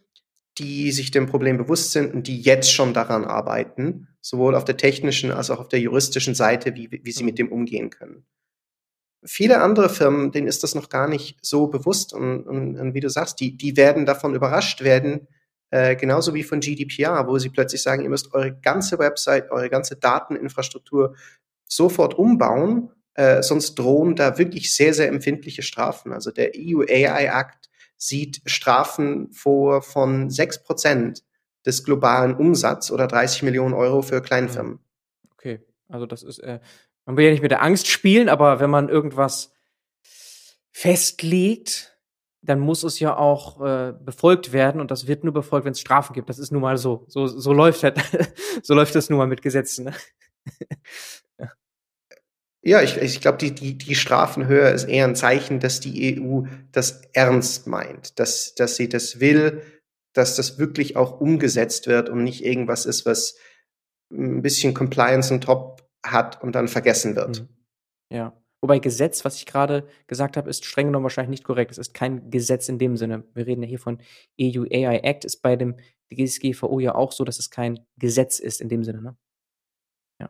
Speaker 3: die sich dem Problem bewusst sind und die jetzt schon daran arbeiten, sowohl auf der technischen als auch auf der juristischen Seite, wie, wie sie mit dem umgehen können. Viele andere Firmen, denen ist das noch gar nicht so bewusst und, und, und wie du sagst, die, die werden davon überrascht werden, äh, genauso wie von GDPR, wo sie plötzlich sagen, ihr müsst eure ganze Website, eure ganze Dateninfrastruktur sofort umbauen, äh, sonst drohen da wirklich sehr, sehr empfindliche Strafen. Also der EU AI Act sieht Strafen vor von sechs Prozent des globalen Umsatzes oder 30 Millionen Euro für Kleinfirmen.
Speaker 2: Okay, also das ist, äh, man will ja nicht mit der Angst spielen, aber wenn man irgendwas festlegt, dann muss es ja auch äh, befolgt werden und das wird nur befolgt, wenn es Strafen gibt. Das ist nun mal so. So, so läuft halt, so läuft das nun mal mit Gesetzen. Ne?
Speaker 3: ja. ja, ich, ich glaube, die, die, die Strafenhöhe ist eher ein Zeichen, dass die EU das ernst meint, dass, dass sie das will, dass das wirklich auch umgesetzt wird und nicht irgendwas ist, was ein bisschen Compliance on top hat und dann vergessen wird. Mhm.
Speaker 2: Ja. Wobei Gesetz, was ich gerade gesagt habe, ist streng genommen wahrscheinlich nicht korrekt. Es ist kein Gesetz in dem Sinne. Wir reden ja hier von EU AI Act, ist bei dem DSGVO ja auch so, dass es kein Gesetz ist in dem Sinne. Ne?
Speaker 3: Ja.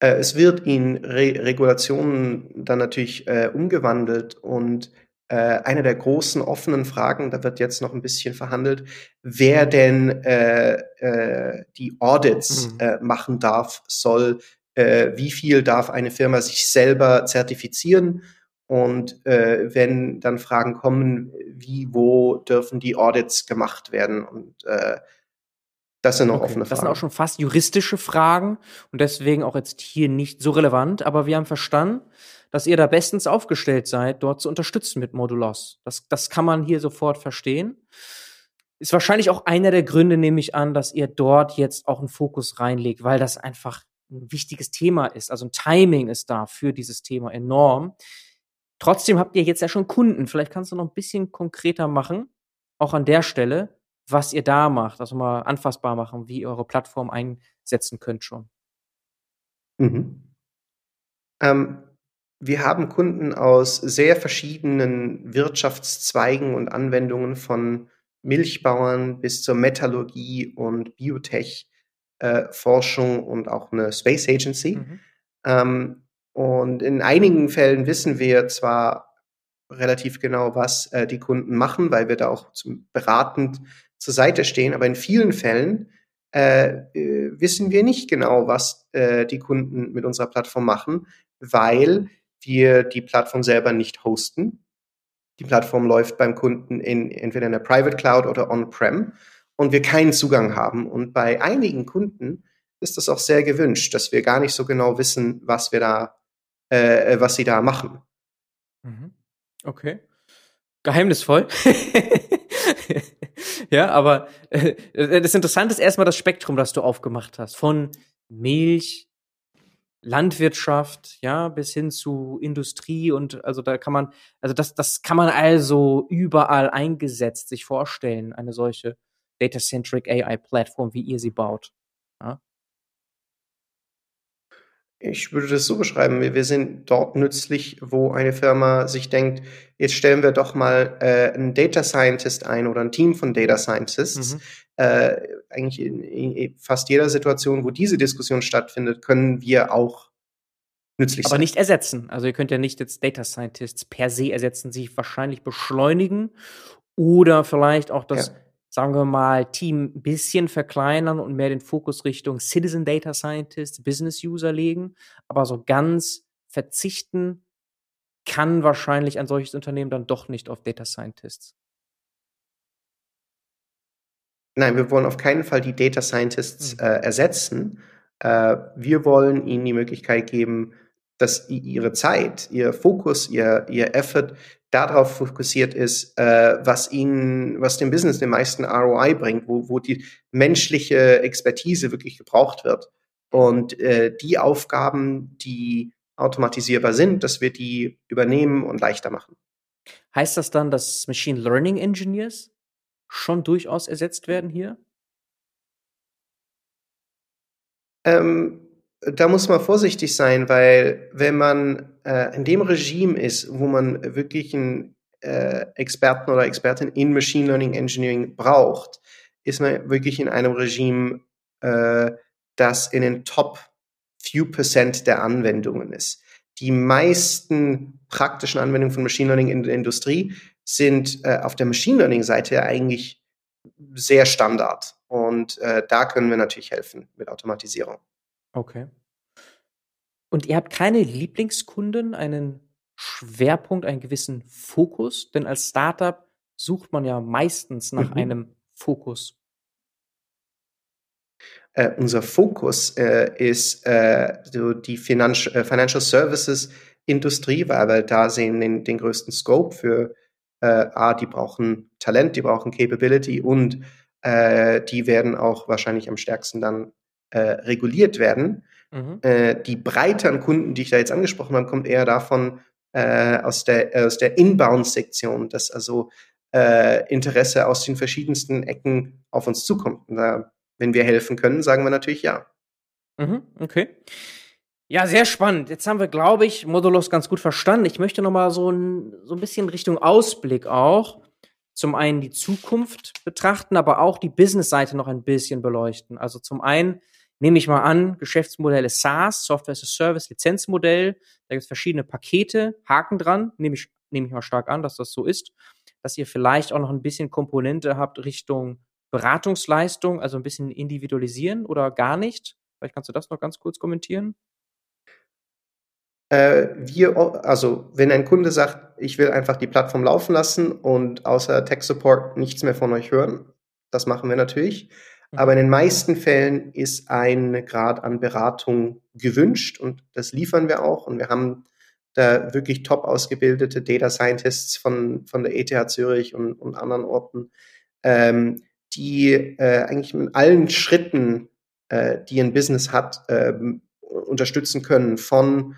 Speaker 3: Äh, es wird in Re Regulationen dann natürlich äh, umgewandelt und äh, eine der großen offenen Fragen, da wird jetzt noch ein bisschen verhandelt, wer denn äh, äh, die Audits mhm. Äh, machen darf, soll, äh, wie viel darf eine Firma sich selber zertifizieren und äh, wenn dann Fragen kommen, wie, wo dürfen die Audits gemacht werden und äh, das sind noch okay, offene Fragen.
Speaker 2: Das sind auch schon fast juristische Fragen und deswegen auch jetzt hier nicht so relevant, aber wir haben verstanden, dass ihr da bestens aufgestellt seid, dort zu unterstützen mit Modulos. Das, das kann man hier sofort verstehen. Ist wahrscheinlich auch einer der Gründe, nehme ich an, dass ihr dort jetzt auch einen Fokus reinlegt, weil das einfach ein wichtiges Thema ist. Also ein Timing ist da für dieses Thema enorm. Trotzdem habt ihr jetzt ja schon Kunden. Vielleicht kannst du noch ein bisschen konkreter machen, auch an der Stelle, was ihr da macht, also mal anfassbar machen, wie ihr eure Plattform einsetzen könnt schon.
Speaker 3: Mhm. Ähm, wir haben Kunden aus sehr verschiedenen Wirtschaftszweigen und Anwendungen von Milchbauern bis zur Metallurgie und Biotech, äh, und auch eine Space Agency. Mhm. Ähm, und in einigen Fällen wissen wir zwar relativ genau, was äh, die Kunden machen, weil wir da auch zum, beratend zur Seite stehen, aber in vielen Fällen äh, äh, wissen wir nicht genau, was äh, die Kunden mit unserer Plattform machen, weil wir die Plattform selber nicht hosten. Die Plattform läuft beim Kunden in entweder in der Private Cloud oder On-Prem und wir keinen Zugang haben. Und bei einigen Kunden ist das auch sehr gewünscht, dass wir gar nicht so genau wissen, was wir da, äh, was sie da machen.
Speaker 2: Mhm. Okay. Geheimnisvoll. ja, aber äh, das Interessante ist erstmal das Spektrum, das du aufgemacht hast. Von Milch, Landwirtschaft, ja, bis hin zu Industrie und also da kann man, also das, das kann man also überall eingesetzt sich vorstellen, eine solche Data-Centric AI-Plattform, wie ihr sie baut. Ja?
Speaker 3: Ich würde das so beschreiben, wir sind dort nützlich, wo eine Firma sich denkt, jetzt stellen wir doch mal äh, einen Data Scientist ein oder ein Team von Data Scientists. Mhm. Äh, eigentlich in, in, fast jeder Situation, wo diese Diskussion stattfindet, können wir auch nützlich
Speaker 2: Aber sein. Aber nicht ersetzen. Also ihr könnt ja nicht jetzt Data Scientists per se ersetzen, sich wahrscheinlich beschleunigen oder vielleicht auch das ja sagen wir mal, Team ein bisschen verkleinern und mehr den Fokus Richtung Citizen Data Scientist, Business User legen. Aber so ganz verzichten kann wahrscheinlich ein solches Unternehmen dann doch nicht auf Data Scientists.
Speaker 3: Nein, wir wollen auf keinen Fall die Data Scientists mhm. äh, ersetzen. Äh, wir wollen ihnen die Möglichkeit geben, dass ihre Zeit, ihr Fokus, ihr, ihr Effort darauf fokussiert ist, äh, was ihnen, was dem Business den meisten ROI bringt, wo, wo die menschliche Expertise wirklich gebraucht wird. Und äh, die Aufgaben, die automatisierbar sind, dass wir die übernehmen und leichter machen.
Speaker 2: Heißt das dann, dass Machine Learning Engineers schon durchaus ersetzt werden hier?
Speaker 3: Ähm, da muss man vorsichtig sein, weil wenn man äh, in dem Regime ist, wo man wirklich einen äh, Experten oder Expertin in Machine Learning Engineering braucht, ist man wirklich in einem Regime, äh, das in den Top few Prozent der Anwendungen ist. Die meisten praktischen Anwendungen von Machine Learning in der Industrie sind äh, auf der Machine Learning Seite eigentlich sehr Standard. Und äh, da können wir natürlich helfen mit Automatisierung.
Speaker 2: Okay. Und ihr habt keine Lieblingskunden, einen Schwerpunkt, einen gewissen Fokus? Denn als Startup sucht man ja meistens nach mhm. einem Fokus.
Speaker 3: Uh, unser Fokus uh, ist uh, so die Financi Financial Services Industrie, weil wir da sehen den, den größten Scope für A, die brauchen Talent, die brauchen Capability und die werden auch wahrscheinlich am stärksten dann reguliert werden. Mhm. Äh, die Breite an Kunden, die ich da jetzt angesprochen habe, kommt eher davon äh, aus der, äh, aus der Inbound-Sektion, dass also äh, Interesse aus den verschiedensten Ecken auf uns zukommt. Da, wenn wir helfen können, sagen wir natürlich ja.
Speaker 2: Mhm, okay. Ja, sehr spannend. Jetzt haben wir, glaube ich, Modulos ganz gut verstanden. Ich möchte noch mal so ein, so ein bisschen Richtung Ausblick auch zum einen die Zukunft betrachten, aber auch die Business-Seite noch ein bisschen beleuchten. Also zum einen nehme ich mal an, Geschäftsmodelle SaaS, Software as a Service, Lizenzmodell, da gibt es verschiedene Pakete, Haken dran, nehme ich, nehme ich mal stark an, dass das so ist, dass ihr vielleicht auch noch ein bisschen Komponente habt Richtung Beratungsleistung, also ein bisschen individualisieren oder gar nicht. Vielleicht kannst du das noch ganz kurz kommentieren.
Speaker 3: Äh, wir, also wenn ein Kunde sagt, ich will einfach die Plattform laufen lassen und außer Tech Support nichts mehr von euch hören, das machen wir natürlich. Aber in den meisten Fällen ist ein Grad an Beratung gewünscht und das liefern wir auch. Und wir haben da wirklich top ausgebildete Data Scientists von, von der ETH Zürich und, und anderen Orten, ähm, die äh, eigentlich in allen Schritten, äh, die ein Business hat, ähm, unterstützen können von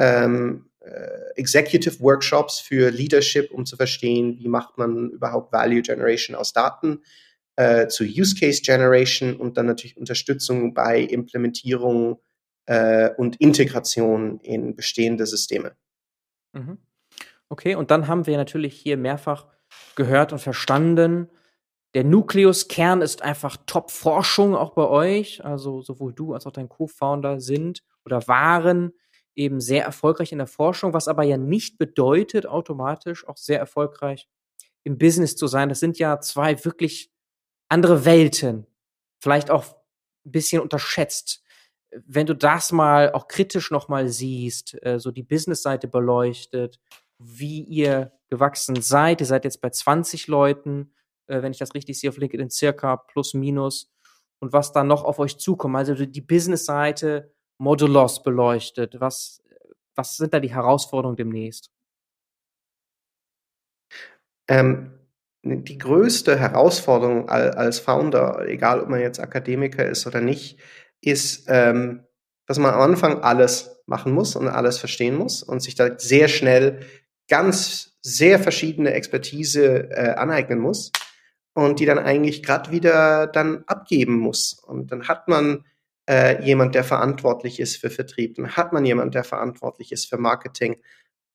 Speaker 3: ähm, äh, Executive Workshops für Leadership, um zu verstehen, wie macht man überhaupt Value Generation aus Daten, äh, zu Use Case Generation und dann natürlich Unterstützung bei Implementierung äh, und Integration in bestehende Systeme.
Speaker 2: Mhm. Okay, und dann haben wir natürlich hier mehrfach gehört und verstanden, der Nukleus-Kern ist einfach Top-Forschung auch bei euch. Also sowohl du als auch dein Co-Founder sind oder waren eben sehr erfolgreich in der Forschung, was aber ja nicht bedeutet, automatisch auch sehr erfolgreich im Business zu sein. Das sind ja zwei wirklich andere Welten. Vielleicht auch ein bisschen unterschätzt. Wenn du das mal auch kritisch nochmal siehst, äh, so die Business-Seite beleuchtet, wie ihr gewachsen seid. Ihr seid jetzt bei 20 Leuten, äh, wenn ich das richtig sehe, auf LinkedIn circa plus minus. Und was da noch auf euch zukommt. Also die Business-Seite Modulos beleuchtet. Was, was sind da die Herausforderungen demnächst?
Speaker 3: Ähm, die größte Herausforderung als Founder, egal ob man jetzt Akademiker ist oder nicht, ist, ähm, dass man am Anfang alles machen muss und alles verstehen muss und sich da sehr schnell ganz sehr verschiedene Expertise äh, aneignen muss und die dann eigentlich gerade wieder dann abgeben muss. Und dann hat man äh, jemand, der verantwortlich ist für Vertrieb, dann hat man jemand, der verantwortlich ist für Marketing.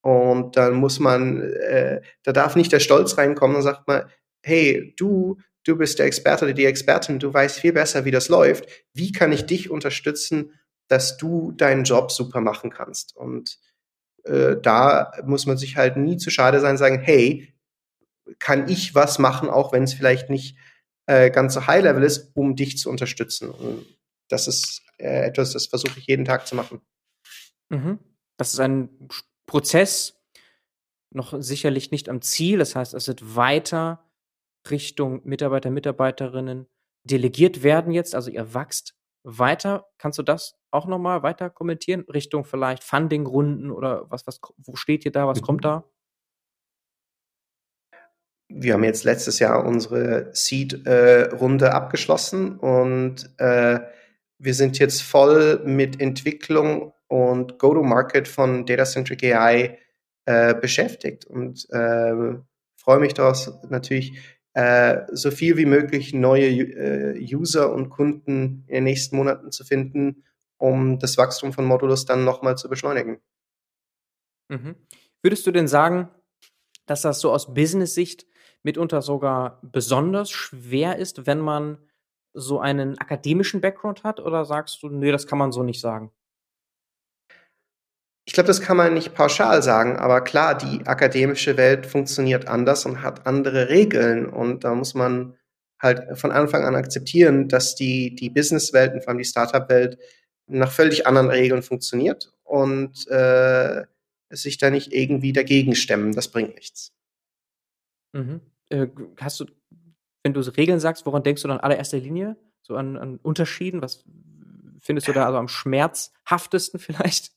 Speaker 3: Und dann muss man, äh, da darf nicht der Stolz reinkommen und sagt man, hey, du, du bist der Experte oder die Expertin, du weißt viel besser, wie das läuft. Wie kann ich dich unterstützen, dass du deinen Job super machen kannst? Und äh, da muss man sich halt nie zu schade sein, sagen, hey, kann ich was machen, auch wenn es vielleicht nicht äh, ganz so high level ist, um dich zu unterstützen. Und das ist äh, etwas, das versuche ich jeden Tag zu machen.
Speaker 2: Mhm. Das ist ein Prozess, noch sicherlich nicht am Ziel. Das heißt, es wird weiter Richtung Mitarbeiter, Mitarbeiterinnen delegiert werden jetzt. Also ihr wachst weiter. Kannst du das auch nochmal weiter kommentieren? Richtung vielleicht Funding-Runden oder was, was, wo steht ihr da? Was mhm. kommt da?
Speaker 3: wir haben jetzt letztes Jahr unsere Seed-Runde äh, abgeschlossen und äh, wir sind jetzt voll mit Entwicklung und Go-to-Market von Data-Centric AI äh, beschäftigt und äh, freue mich daraus natürlich äh, so viel wie möglich neue äh, User und Kunden in den nächsten Monaten zu finden, um das Wachstum von Modulus dann nochmal zu beschleunigen.
Speaker 2: Mhm. Würdest du denn sagen, dass das so aus Business-Sicht mitunter sogar besonders schwer ist, wenn man so einen akademischen Background hat? Oder sagst du, nee, das kann man so nicht sagen?
Speaker 3: Ich glaube, das kann man nicht pauschal sagen, aber klar, die akademische Welt funktioniert anders und hat andere Regeln und da muss man halt von Anfang an akzeptieren, dass die, die Businesswelt und vor allem die Startup-Welt nach völlig anderen Regeln funktioniert und äh, sich da nicht irgendwie dagegen stemmen. Das bringt nichts.
Speaker 2: Mhm äh, hast du, wenn du Regeln sagst, woran denkst du dann allererster Linie? So an, an Unterschieden? Was findest du da also am schmerzhaftesten vielleicht?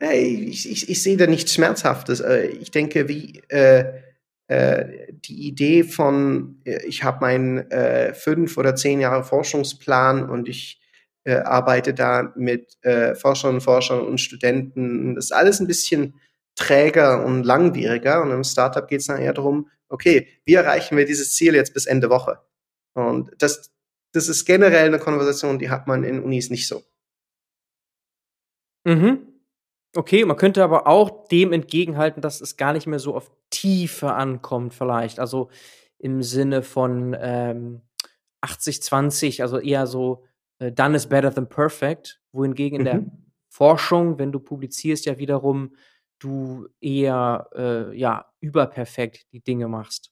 Speaker 3: Ich, ich, ich sehe da nichts Schmerzhaftes. Äh, ich denke, wie äh, äh, die Idee von, äh, ich habe meinen äh, fünf oder zehn Jahre Forschungsplan und ich äh, arbeite da mit Forschern Forschern und Studenten. Das ist alles ein bisschen träger und langwieriger. Und im Startup geht es dann eher darum, okay, wie erreichen wir dieses Ziel jetzt bis Ende Woche? Und das, das ist generell eine Konversation, die hat man in Unis nicht so.
Speaker 2: Mhm. Okay, man könnte aber auch dem entgegenhalten, dass es gar nicht mehr so auf Tiefe ankommt, vielleicht. Also im Sinne von ähm, 80-20, also eher so äh, done is better than perfect, wohingegen in mhm. der Forschung, wenn du publizierst, ja wiederum du eher äh, ja überperfekt die Dinge machst.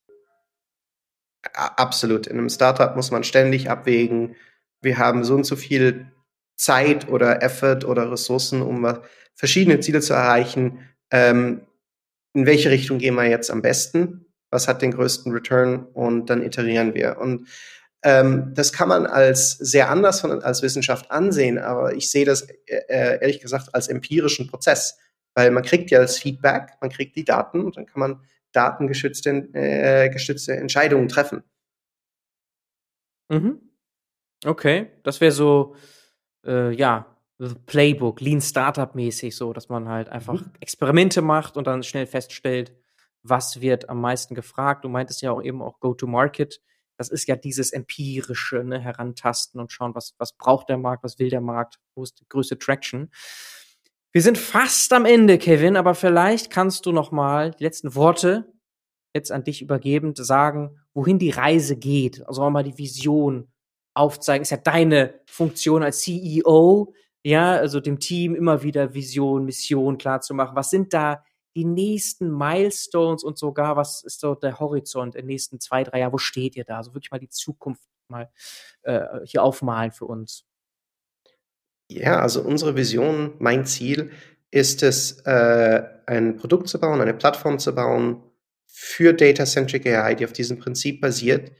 Speaker 3: Absolut. In einem Startup muss man ständig abwägen. Wir haben so und so viel Zeit oder Effort oder Ressourcen, um verschiedene Ziele zu erreichen. Ähm, in welche Richtung gehen wir jetzt am besten? Was hat den größten Return? Und dann iterieren wir. Und ähm, das kann man als sehr anders von, als Wissenschaft ansehen, aber ich sehe das äh, äh ehrlich gesagt als empirischen Prozess Weil man kriegt ja das Feedback, man kriegt die Daten und dann kann man datengeschützte äh, gestützte Entscheidungen treffen.
Speaker 2: Mhm. Okay, das wäre so, äh, ja, Playbook, Lean Startup mäßig, so, dass man halt einfach mhm. Experimente macht und dann schnell feststellt, was wird am meisten gefragt. Du meintest ja auch eben auch Go-to-Market. Das ist ja dieses empirische, ne, herantasten und schauen, was, was braucht der Markt, was will der Markt, wo ist die größte Traction. Wir sind fast am Ende, Kevin, aber vielleicht kannst du noch mal die letzten Worte jetzt an dich übergebend sagen, wohin die Reise geht. Also auch mal die Vision aufzeigen. Ist ja deine Funktion als CEO, ja, also dem Team immer wieder Vision, Mission klar zu machen. Was sind da die nächsten Milestones und sogar, was ist so der Horizont in den nächsten zwei, drei Jahren? Wo steht ihr da? Also wirklich mal die Zukunft mal äh, hier aufmalen für uns.
Speaker 3: Ja, also unsere Vision, mein Ziel ist es, äh, ein Produkt zu bauen, eine Plattform zu bauen für Data-Centric AI, die auf diesem Prinzip basiert,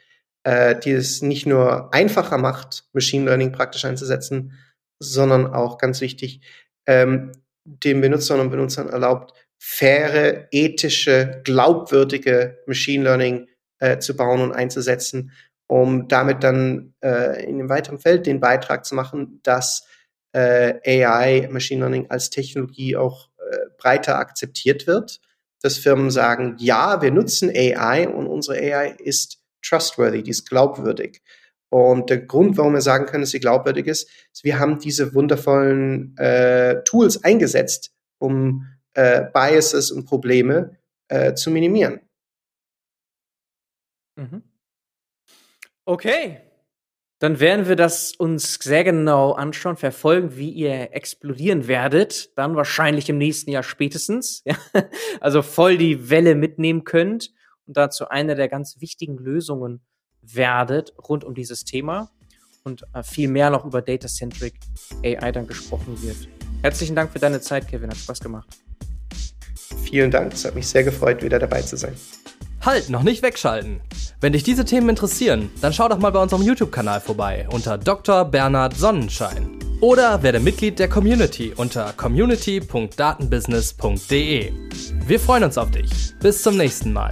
Speaker 3: äh, die es nicht nur einfacher macht, Machine Learning praktisch einzusetzen, sondern auch ganz wichtig, ähm, den Benutzern und Benutzern erlaubt, faire, ethische, glaubwürdige Machine Learning äh, zu bauen und einzusetzen, um damit dann äh, in dem weiteren Feld den Beitrag zu machen, dass äh, AI, Machine Learning als Technologie auch äh, breiter akzeptiert wird, dass Firmen sagen, ja, wir nutzen AI und unsere AI ist trustworthy, die ist glaubwürdig. Und der Grund, warum wir sagen können, dass sie glaubwürdig ist, ist, wir haben diese wundervollen äh, Tools eingesetzt, um äh, Biases und Probleme äh, zu minimieren.
Speaker 2: Mhm. Okay. Dann werden wir das uns sehr genau anschauen, verfolgen, wie ihr explodieren werdet. Dann wahrscheinlich im nächsten Jahr spätestens. Ja? Also voll die Welle mitnehmen könnt und dazu eine der ganz wichtigen Lösungen werdet rund um dieses Thema und äh, viel mehr noch über Data-Centric AI dann gesprochen wird. Herzlichen Dank für deine Zeit, Kevin. Hat Spaß gemacht.
Speaker 3: Vielen Dank. Es hat mich sehr gefreut, wieder dabei zu sein.
Speaker 1: Halt, noch nicht wegschalten. Wenn dich diese Themen interessieren, dann schau doch mal bei unserem YouTube-Kanal vorbei unter Dr. Bernhard Sonnenschein. Oder werde Mitglied der Community unter community.datenbusiness.de. Wir freuen uns auf dich. Bis zum nächsten Mal.